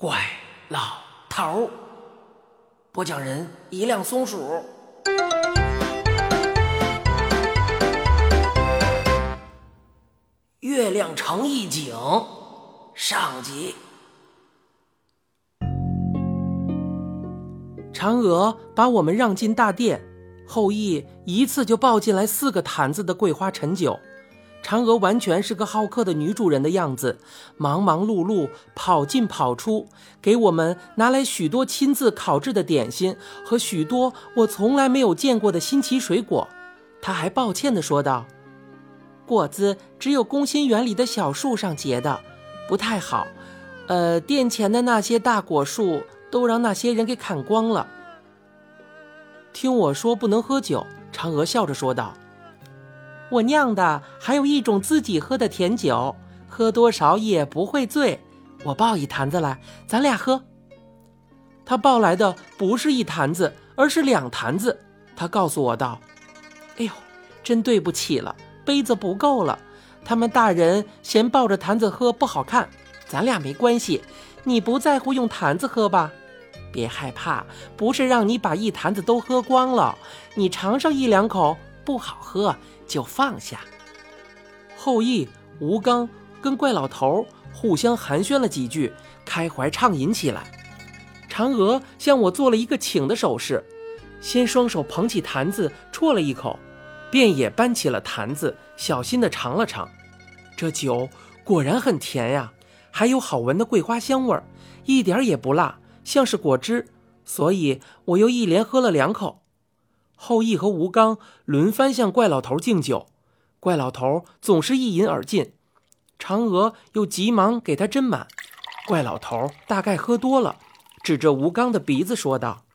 怪老头儿。播讲人：一辆松鼠。月亮城一景上集。嫦娥把我们让进大殿，后羿一次就抱进来四个坛子的桂花陈酒。嫦娥完全是个好客的女主人的样子，忙忙碌碌，跑进跑出，给我们拿来许多亲自烤制的点心和许多我从来没有见过的新奇水果。她还抱歉地说道：“果子只有宫心园里的小树上结的，不太好。呃，殿前的那些大果树都让那些人给砍光了。”听我说不能喝酒，嫦娥笑着说道。我酿的还有一种自己喝的甜酒，喝多少也不会醉。我抱一坛子来，咱俩喝。他抱来的不是一坛子，而是两坛子。他告诉我道：“哎呦，真对不起了，杯子不够了。他们大人嫌抱着坛子喝不好看，咱俩没关系。你不在乎用坛子喝吧？别害怕，不是让你把一坛子都喝光了。你尝上一两口，不好喝。”就放下。后羿、吴刚跟怪老头互相寒暄了几句，开怀畅饮起来。嫦娥向我做了一个请的手势，先双手捧起坛子啜了一口，便也搬起了坛子，小心地尝了尝。这酒果然很甜呀，还有好闻的桂花香味儿，一点也不辣，像是果汁。所以我又一连喝了两口。后羿和吴刚轮番向怪老头敬酒，怪老头总是一饮而尽，嫦娥又急忙给他斟满。怪老头大概喝多了，指着吴刚的鼻子说道：“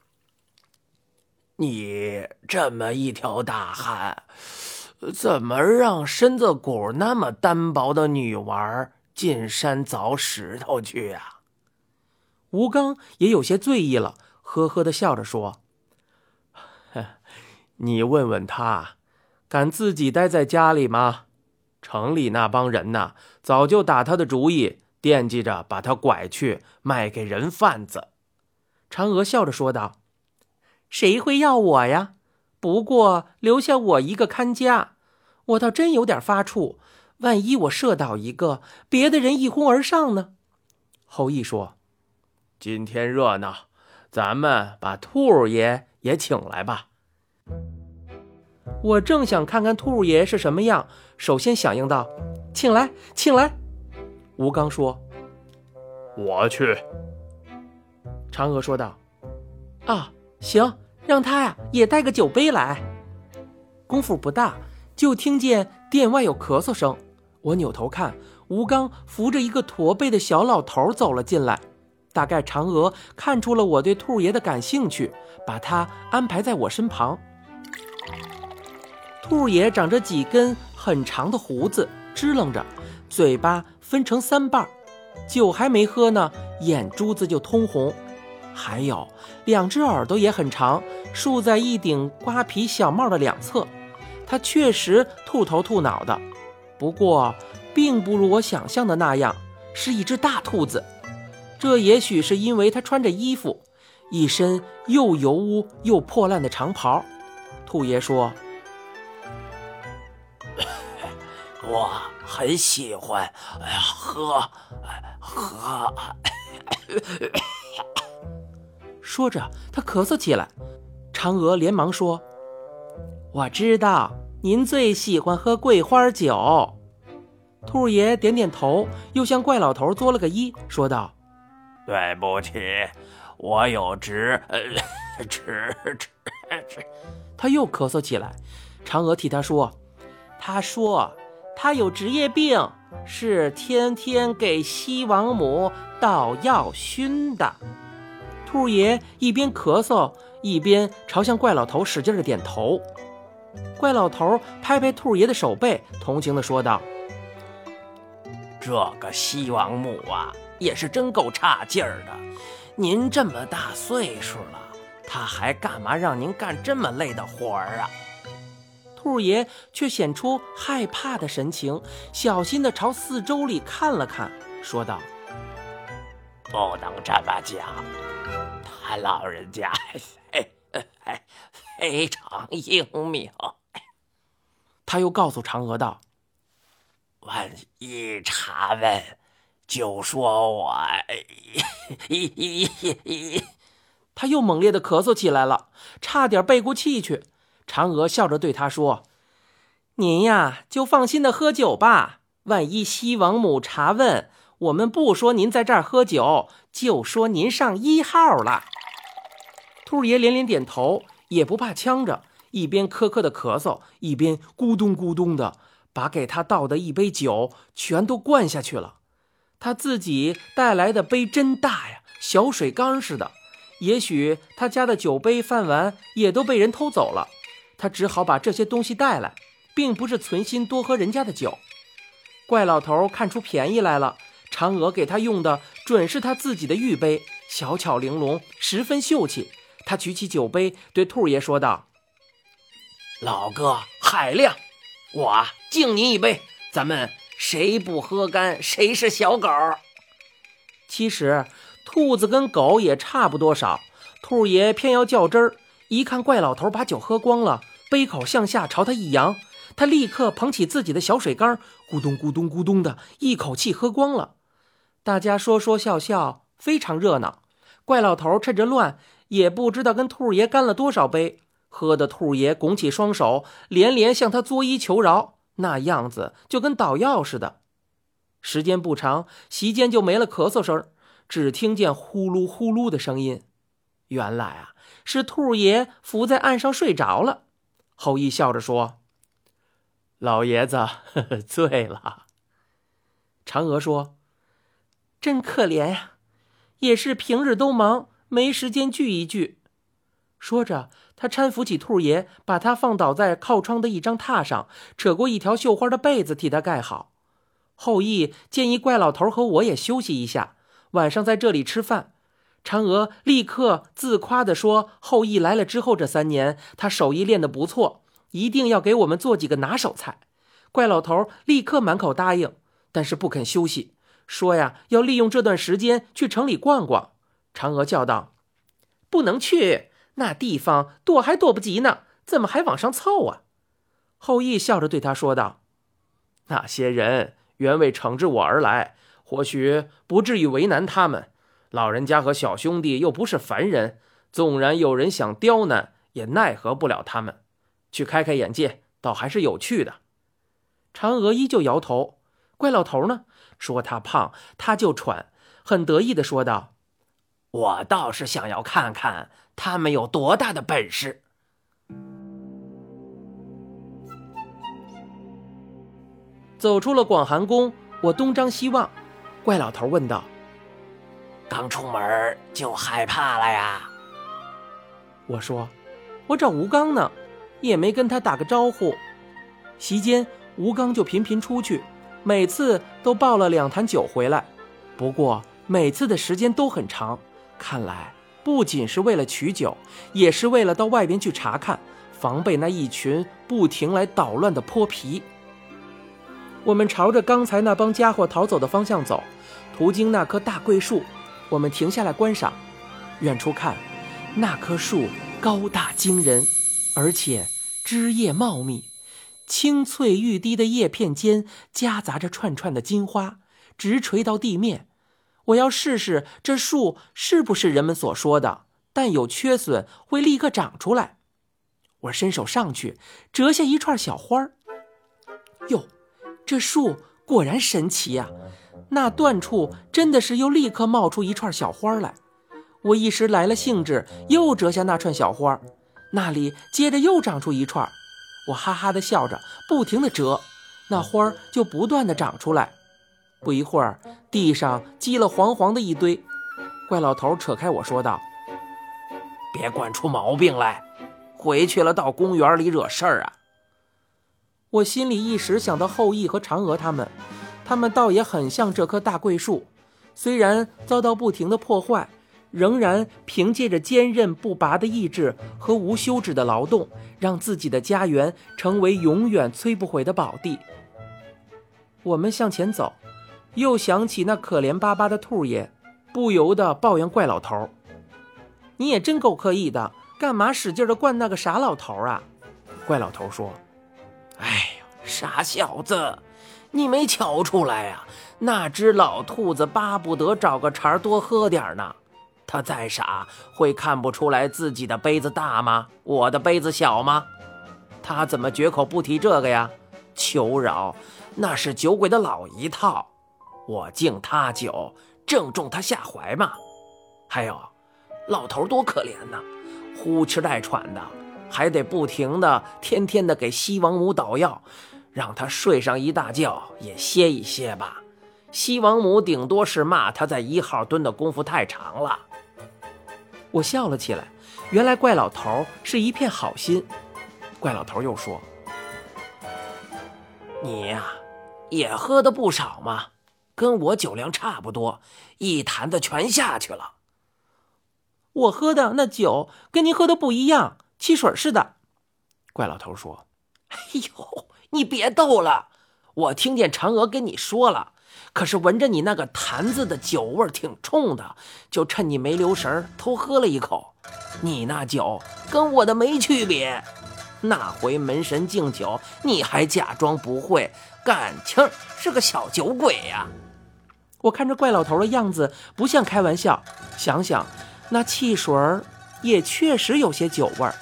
你这么一条大汉，怎么让身子骨那么单薄的女娃进山凿石头去啊？”吴刚也有些醉意了，呵呵的笑着说。你问问他，敢自己待在家里吗？城里那帮人呐，早就打他的主意，惦记着把他拐去卖给人贩子。嫦娥笑着说道：“谁会要我呀？不过留下我一个看家，我倒真有点发怵。万一我射倒一个，别的人一哄而上呢？”后羿说：“今天热闹，咱们把兔爷也请来吧。”我正想看看兔爷是什么样，首先响应道：“请来，请来。”吴刚说：“我去。”嫦娥说道：“啊，行，让他呀也带个酒杯来。”功夫不大，就听见殿外有咳嗽声。我扭头看，吴刚扶着一个驼背的小老头走了进来。大概嫦娥看出了我对兔爷的感兴趣，把他安排在我身旁。兔爷长着几根很长的胡子，支棱着，嘴巴分成三瓣，酒还没喝呢，眼珠子就通红。还有两只耳朵也很长，竖在一顶瓜皮小帽的两侧。他确实兔头兔脑的，不过并不如我想象的那样，是一只大兔子。这也许是因为他穿着衣服，一身又油污又破烂的长袍。兔爷说。我很喜欢，哎呀，喝，喝。说着，他咳嗽起来。嫦娥连忙说：“我知道您最喜欢喝桂花酒。”兔爷点点头，又向怪老头作了个揖，说道：“对不起，我有职，职职职。”他又咳嗽起来。嫦娥替他说：“他说。”他有职业病，是天天给西王母倒药熏的。兔爷一边咳嗽，一边朝向怪老头使劲的点头。怪老头拍拍兔爷的手背，同情的说道：“这个西王母啊，也是真够差劲儿的。您这么大岁数了，他还干嘛让您干这么累的活儿啊？”兔爷却显出害怕的神情，小心地朝四周里看了看，说道：“不能这么讲，他老人家非非常英明。他又告诉嫦娥道：“万一查问，就说我……”他又猛烈的咳嗽起来了，差点背过气去。嫦娥笑着对他说：“您呀，就放心的喝酒吧。万一西王母查问，我们不说您在这儿喝酒，就说您上一号了。”兔爷连连点头，也不怕呛着，一边磕磕的咳嗽，一边咕咚咕咚的把给他倒的一杯酒全都灌下去了。他自己带来的杯真大呀，小水缸似的。也许他家的酒杯、饭碗也都被人偷走了，他只好把这些东西带来，并不是存心多喝人家的酒。怪老头看出便宜来了，嫦娥给他用的准是他自己的玉杯，小巧玲珑，十分秀气。他举起酒杯，对兔爷说道：“老哥海量，我敬您一杯，咱们谁不喝干，谁是小狗。”其实。兔子跟狗也差不多少，兔爷偏要较真儿。一看怪老头把酒喝光了，杯口向下朝他一扬，他立刻捧起自己的小水缸，咕咚咕咚咕咚的一口气喝光了。大家说说笑笑，非常热闹。怪老头趁着乱，也不知道跟兔爷干了多少杯，喝的兔爷拱起双手，连连向他作揖求饶，那样子就跟捣药似的。时间不长，席间就没了咳嗽声。只听见呼噜呼噜的声音，原来啊是兔爷伏在岸上睡着了。后羿笑着说：“老爷子呵呵 醉了。”嫦娥说：“真可怜呀，也是平日都忙，没时间聚一聚。”说着，他搀扶起兔爷，把他放倒在靠窗的一张榻上，扯过一条绣花的被子替他盖好。后羿建议怪老头和我也休息一下。晚上在这里吃饭，嫦娥立刻自夸地说：“后羿来了之后，这三年他手艺练得不错，一定要给我们做几个拿手菜。”怪老头立刻满口答应，但是不肯休息，说呀要利用这段时间去城里逛逛。嫦娥叫道：“不能去，那地方躲还躲不及呢，怎么还往上凑啊？”后羿笑着对他说道：“那些人原为惩治我而来。”或许不至于为难他们，老人家和小兄弟又不是凡人，纵然有人想刁难，也奈何不了他们。去开开眼界，倒还是有趣的。嫦娥依旧摇头。怪老头呢，说他胖，他就喘，很得意的说道：“我倒是想要看看他们有多大的本事。”走出了广寒宫，我东张西望。怪老头问道：“刚出门就害怕了呀？”我说：“我找吴刚呢，也没跟他打个招呼。”席间，吴刚就频频出去，每次都抱了两坛酒回来。不过每次的时间都很长，看来不仅是为了取酒，也是为了到外边去查看，防备那一群不停来捣乱的泼皮。我们朝着刚才那帮家伙逃走的方向走。途经那棵大桂树，我们停下来观赏。远处看，那棵树高大惊人，而且枝叶茂密，青翠欲滴的叶片间夹杂着串串的金花，直垂到地面。我要试试这树是不是人们所说的，但有缺损会立刻长出来。我伸手上去，折下一串小花儿。哟，这树果然神奇呀！那断处真的是又立刻冒出一串小花来，我一时来了兴致，又折下那串小花，那里接着又长出一串，我哈哈的笑着，不停的折，那花就不断的长出来。不一会儿，地上积了黄黄的一堆。怪老头扯开我说道：“别惯出毛病来，回去了到公园里惹事儿啊！”我心里一时想到后羿和嫦娥他们。他们倒也很像这棵大桂树，虽然遭到不停的破坏，仍然凭借着坚韧不拔的意志和无休止的劳动，让自己的家园成为永远摧不毁的宝地。我们向前走，又想起那可怜巴巴的兔爷，不由得抱怨怪老头：“你也真够刻意的，干嘛使劲的灌那个傻老头啊？”怪老头说：“哎呀，傻小子，你没瞧出来呀？那只老兔子巴不得找个茬多喝点呢。他再傻，会看不出来自己的杯子大吗？我的杯子小吗？他怎么绝口不提这个呀？求饶，那是酒鬼的老一套。我敬他酒，正中他下怀嘛。还有，老头多可怜呐，呼哧带喘的。”还得不停的、天天的给西王母捣药，让他睡上一大觉也歇一歇吧。西王母顶多是骂他在一号蹲的功夫太长了。我笑了起来，原来怪老头是一片好心。怪老头又说：“你呀，也喝的不少嘛，跟我酒量差不多，一坛子全下去了。我喝的那酒跟您喝的不一样。”汽水似的，怪老头说：“哎呦，你别逗了！我听见嫦娥跟你说了，可是闻着你那个坛子的酒味挺冲的，就趁你没留神偷喝了一口。你那酒跟我的没区别。那回门神敬酒，你还假装不会，感情是个小酒鬼呀！”我看着怪老头的样子不像开玩笑，想想那汽水也确实有些酒味儿。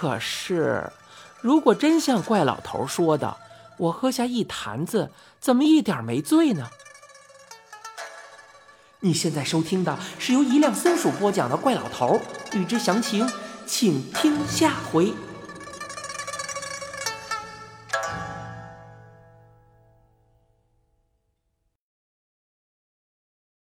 可是，如果真像怪老头说的，我喝下一坛子，怎么一点没醉呢？你现在收听的是由一辆松鼠播讲的《怪老头》，欲知详情，请听下回。